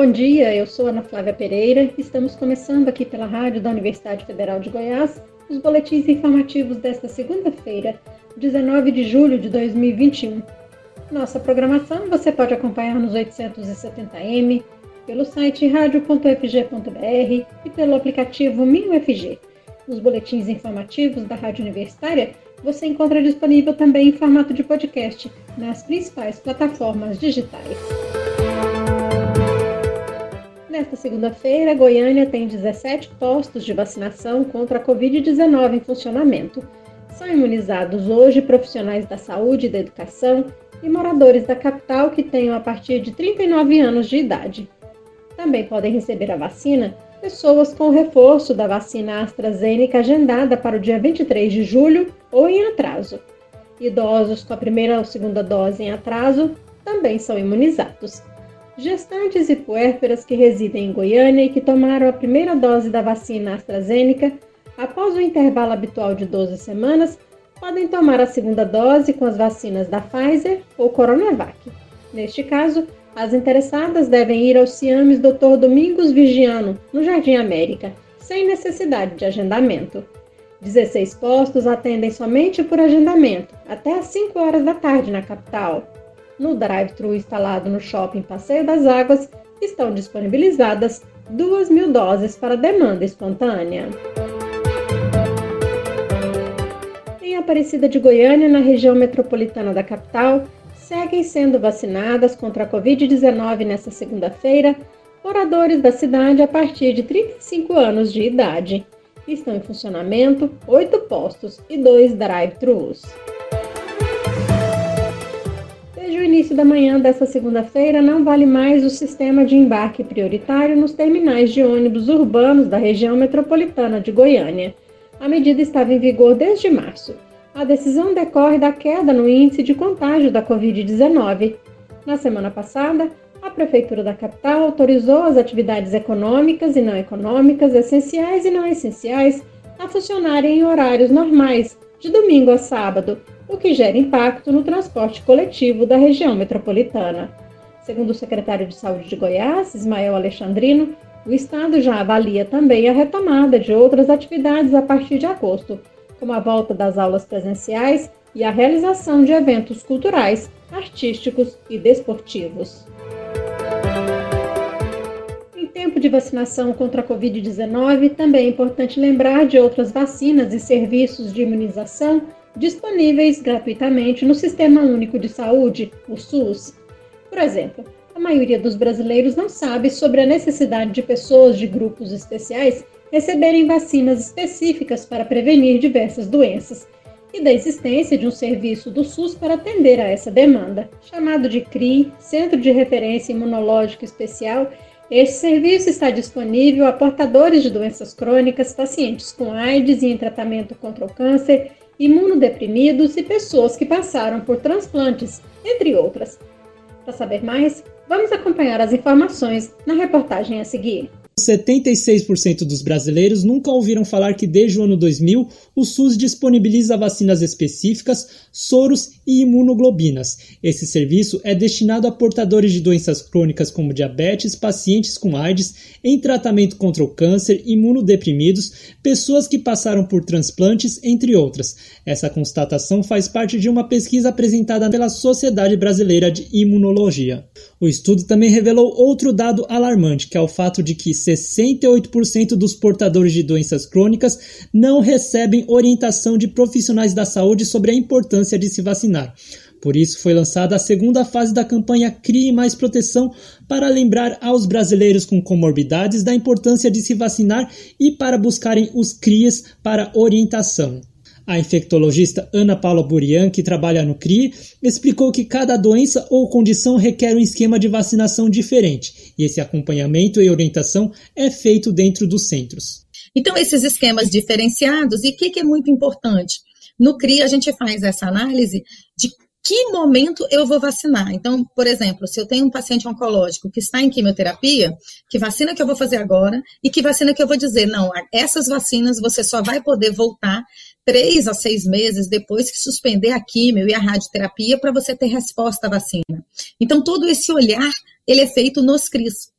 bom dia. Eu sou Ana Flávia Pereira. Estamos começando aqui pela rádio da Universidade Federal de Goiás os boletins informativos desta segunda-feira, 19 de julho de 2021. Nossa programação você pode acompanhar nos 870m, pelo site radio.fg.br e pelo aplicativo MinUFG. Os boletins informativos da Rádio Universitária você encontra disponível também em formato de podcast nas principais plataformas digitais. Nesta segunda-feira, Goiânia tem 17 postos de vacinação contra a Covid-19 em funcionamento. São imunizados hoje profissionais da saúde e da educação e moradores da capital que tenham a partir de 39 anos de idade. Também podem receber a vacina pessoas com reforço da vacina AstraZeneca agendada para o dia 23 de julho ou em atraso. Idosos com a primeira ou segunda dose em atraso também são imunizados. Gestantes e puérperas que residem em Goiânia e que tomaram a primeira dose da vacina AstraZeneca após o intervalo habitual de 12 semanas podem tomar a segunda dose com as vacinas da Pfizer ou Coronavac. Neste caso, as interessadas devem ir ao CIAMES Dr. Domingos Vigiano, no Jardim América, sem necessidade de agendamento. 16 postos atendem somente por agendamento, até às 5 horas da tarde na capital. No drive-thru instalado no shopping Passeio das Águas, estão disponibilizadas 2 mil doses para demanda espontânea. Em Aparecida de Goiânia, na região metropolitana da capital, seguem sendo vacinadas contra a Covid-19 nesta segunda-feira moradores da cidade a partir de 35 anos de idade. Estão em funcionamento oito postos e dois drive-thrus o início da manhã desta segunda-feira, não vale mais o sistema de embarque prioritário nos terminais de ônibus urbanos da região metropolitana de Goiânia. A medida estava em vigor desde março. A decisão decorre da queda no índice de contágio da Covid-19. Na semana passada, a Prefeitura da capital autorizou as atividades econômicas e não econômicas, essenciais e não essenciais, a funcionarem em horários normais, de domingo a sábado, o que gera impacto no transporte coletivo da região metropolitana. Segundo o secretário de Saúde de Goiás, Ismael Alexandrino, o Estado já avalia também a retomada de outras atividades a partir de agosto, como a volta das aulas presenciais e a realização de eventos culturais, artísticos e desportivos. Em tempo de vacinação contra a Covid-19, também é importante lembrar de outras vacinas e serviços de imunização disponíveis gratuitamente no Sistema Único de Saúde, o SUS. Por exemplo, a maioria dos brasileiros não sabe sobre a necessidade de pessoas de grupos especiais receberem vacinas específicas para prevenir diversas doenças e da existência de um serviço do SUS para atender a essa demanda, chamado de CRI, Centro de Referência Imunológica Especial. Este serviço está disponível a portadores de doenças crônicas, pacientes com AIDS e em tratamento contra o câncer imunodeprimidos e pessoas que passaram por transplantes, entre outras. Para saber mais, vamos acompanhar as informações na reportagem a seguir. 76% dos brasileiros nunca ouviram falar que desde o ano 2000 o SUS disponibiliza vacinas específicas, soros e imunoglobinas. Esse serviço é destinado a portadores de doenças crônicas como diabetes, pacientes com AIDS, em tratamento contra o câncer, imunodeprimidos, pessoas que passaram por transplantes, entre outras. Essa constatação faz parte de uma pesquisa apresentada pela Sociedade Brasileira de Imunologia. O estudo também revelou outro dado alarmante, que é o fato de que 68% dos portadores de doenças crônicas não recebem orientação de profissionais da saúde sobre a importância de se vacinar. Por isso, foi lançada a segunda fase da campanha Crie Mais Proteção para lembrar aos brasileiros com comorbidades da importância de se vacinar e para buscarem os CRIAs para orientação. A infectologista Ana Paula Burian, que trabalha no CRI, explicou que cada doença ou condição requer um esquema de vacinação diferente e esse acompanhamento e orientação é feito dentro dos centros. Então, esses esquemas diferenciados, e o que, que é muito importante? No CRI, a gente faz essa análise de que momento eu vou vacinar. Então, por exemplo, se eu tenho um paciente oncológico que está em quimioterapia, que vacina que eu vou fazer agora e que vacina que eu vou dizer, não, essas vacinas você só vai poder voltar três a seis meses depois que suspender a quimio e a radioterapia para você ter resposta à vacina. Então, todo esse olhar, ele é feito nos CRIs.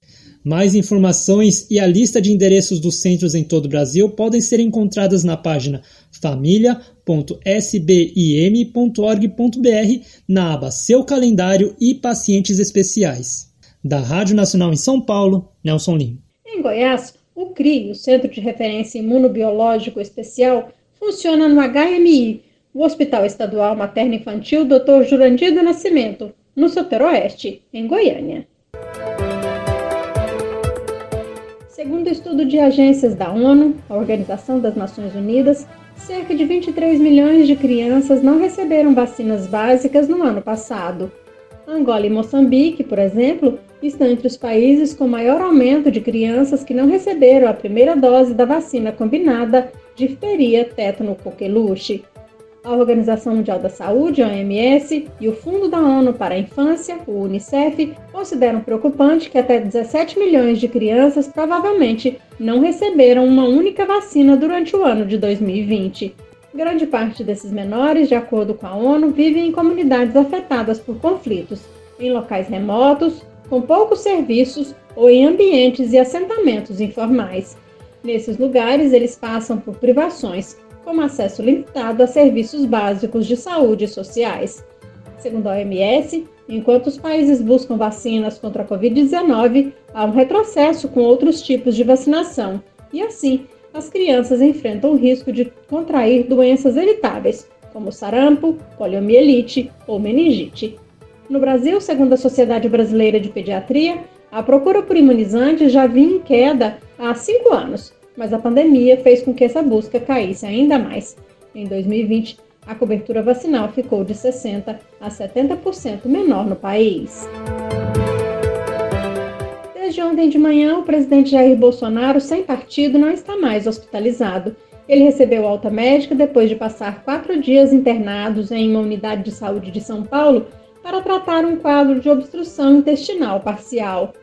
Mais informações e a lista de endereços dos centros em todo o Brasil podem ser encontradas na página família.sbim.org.br na aba Seu Calendário e Pacientes Especiais. Da Rádio Nacional em São Paulo, Nelson Lima. Em Goiás, o CRI, o Centro de Referência Imunobiológico Especial, funciona no HMI, o Hospital Estadual Materno Infantil Dr. Jurandir do Nascimento, no Soteroeste, em Goiânia. Segundo estudo de agências da ONU, a Organização das Nações Unidas, cerca de 23 milhões de crianças não receberam vacinas básicas no ano passado. Angola e Moçambique, por exemplo, estão entre os países com maior aumento de crianças que não receberam a primeira dose da vacina combinada difteria, tétano, coqueluche a Organização Mundial da Saúde, a OMS, e o Fundo da ONU para a Infância, o UNICEF, consideram preocupante que até 17 milhões de crianças provavelmente não receberam uma única vacina durante o ano de 2020. Grande parte desses menores, de acordo com a ONU, vivem em comunidades afetadas por conflitos, em locais remotos, com poucos serviços ou em ambientes e assentamentos informais. Nesses lugares, eles passam por privações, como acesso limitado a serviços básicos de saúde e sociais. Segundo a OMS, enquanto os países buscam vacinas contra a Covid-19, há um retrocesso com outros tipos de vacinação, e assim, as crianças enfrentam o risco de contrair doenças evitáveis, como sarampo, poliomielite ou meningite. No Brasil, segundo a Sociedade Brasileira de Pediatria, a procura por imunizantes já vinha em queda há cinco anos, mas a pandemia fez com que essa busca caísse ainda mais. Em 2020, a cobertura vacinal ficou de 60% a 70% menor no país. Desde ontem de manhã, o presidente Jair Bolsonaro, sem partido, não está mais hospitalizado. Ele recebeu alta médica depois de passar quatro dias internados em uma unidade de saúde de São Paulo para tratar um quadro de obstrução intestinal parcial.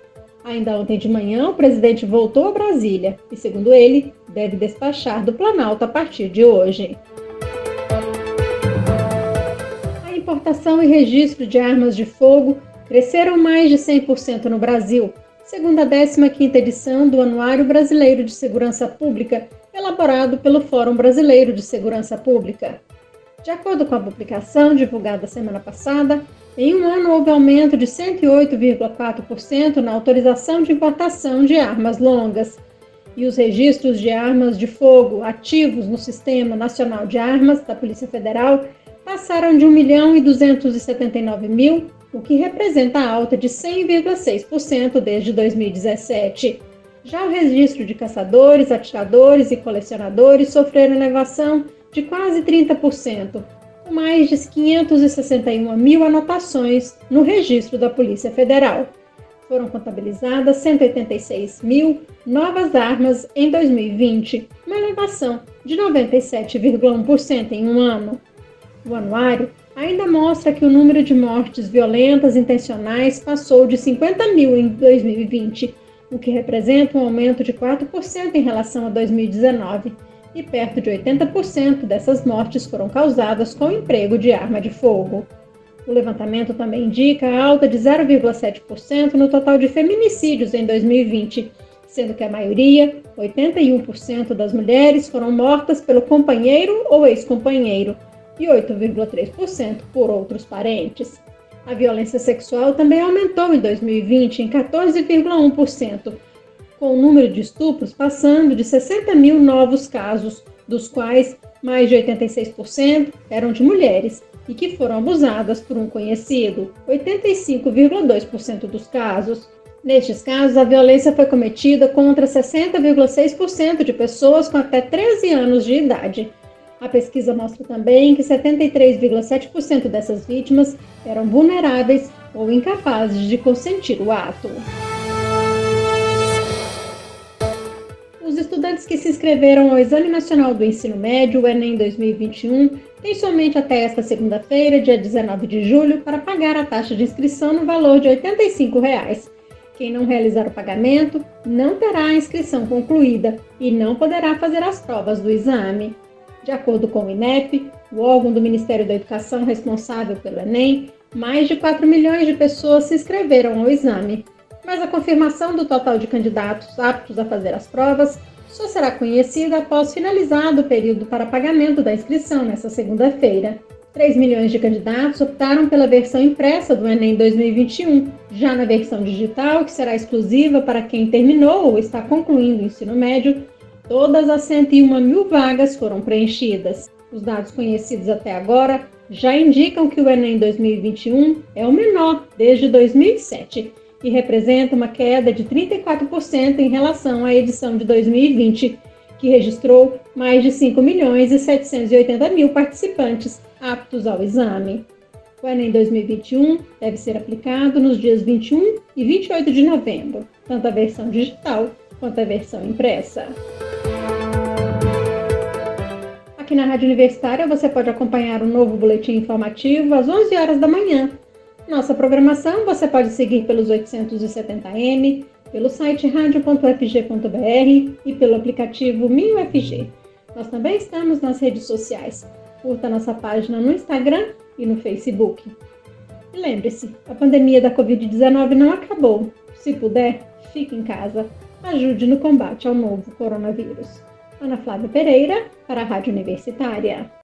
Ainda ontem de manhã, o presidente voltou a Brasília e, segundo ele, deve despachar do Planalto a partir de hoje. A importação e registro de armas de fogo cresceram mais de 100% no Brasil, segundo a 15ª edição do Anuário Brasileiro de Segurança Pública, elaborado pelo Fórum Brasileiro de Segurança Pública. De acordo com a publicação divulgada semana passada, em um ano houve aumento de 108,4% na autorização de importação de armas longas. E os registros de armas de fogo ativos no Sistema Nacional de Armas da Polícia Federal passaram de 1 milhão e 279 mil, o que representa a alta de 100,6% desde 2017. Já o registro de caçadores, atiradores e colecionadores sofreram elevação de quase 30%, com mais de 561 mil anotações no registro da Polícia Federal. Foram contabilizadas 186 mil novas armas em 2020, uma elevação de 97,1% em um ano. O anuário ainda mostra que o número de mortes violentas intencionais passou de 50 mil em 2020, o que representa um aumento de 4% em relação a 2019 e perto de 80% dessas mortes foram causadas com o emprego de arma de fogo. O levantamento também indica alta de 0,7% no total de feminicídios em 2020, sendo que a maioria, 81% das mulheres, foram mortas pelo companheiro ou ex-companheiro e 8,3% por outros parentes. A violência sexual também aumentou em 2020 em 14,1%, com o número de estupros passando de 60 mil novos casos, dos quais mais de 86% eram de mulheres e que foram abusadas por um conhecido, 85,2% dos casos. Nestes casos, a violência foi cometida contra 60,6% de pessoas com até 13 anos de idade. A pesquisa mostra também que 73,7% dessas vítimas eram vulneráveis ou incapazes de consentir o ato. Estudantes que se inscreveram ao Exame Nacional do Ensino Médio, o Enem 2021, têm somente até esta segunda-feira, dia 19 de julho, para pagar a taxa de inscrição no valor de 85 reais. Quem não realizar o pagamento não terá a inscrição concluída e não poderá fazer as provas do exame. De acordo com o INEP, o órgão do Ministério da Educação responsável pelo Enem, mais de 4 milhões de pessoas se inscreveram ao exame, mas a confirmação do total de candidatos aptos a fazer as provas só será conhecida após finalizado o período para pagamento da inscrição nesta segunda-feira. 3 milhões de candidatos optaram pela versão impressa do Enem 2021. Já na versão digital, que será exclusiva para quem terminou ou está concluindo o ensino médio, todas as 101 mil vagas foram preenchidas. Os dados conhecidos até agora já indicam que o Enem 2021 é o menor desde 2007 e representa uma queda de 34% em relação à edição de 2020, que registrou mais de 5 milhões e 780 mil participantes aptos ao exame. O Enem 2021 deve ser aplicado nos dias 21 e 28 de novembro, tanto a versão digital quanto a versão impressa. Aqui na Rádio Universitária você pode acompanhar o um novo boletim informativo às 11 horas da manhã. Nossa programação você pode seguir pelos 870m, pelo site radio.fg.br e pelo aplicativo MinUFG. Nós também estamos nas redes sociais. Curta nossa página no Instagram e no Facebook. Lembre-se, a pandemia da Covid-19 não acabou. Se puder, fique em casa. Ajude no combate ao novo coronavírus. Ana Flávia Pereira, para a Rádio Universitária.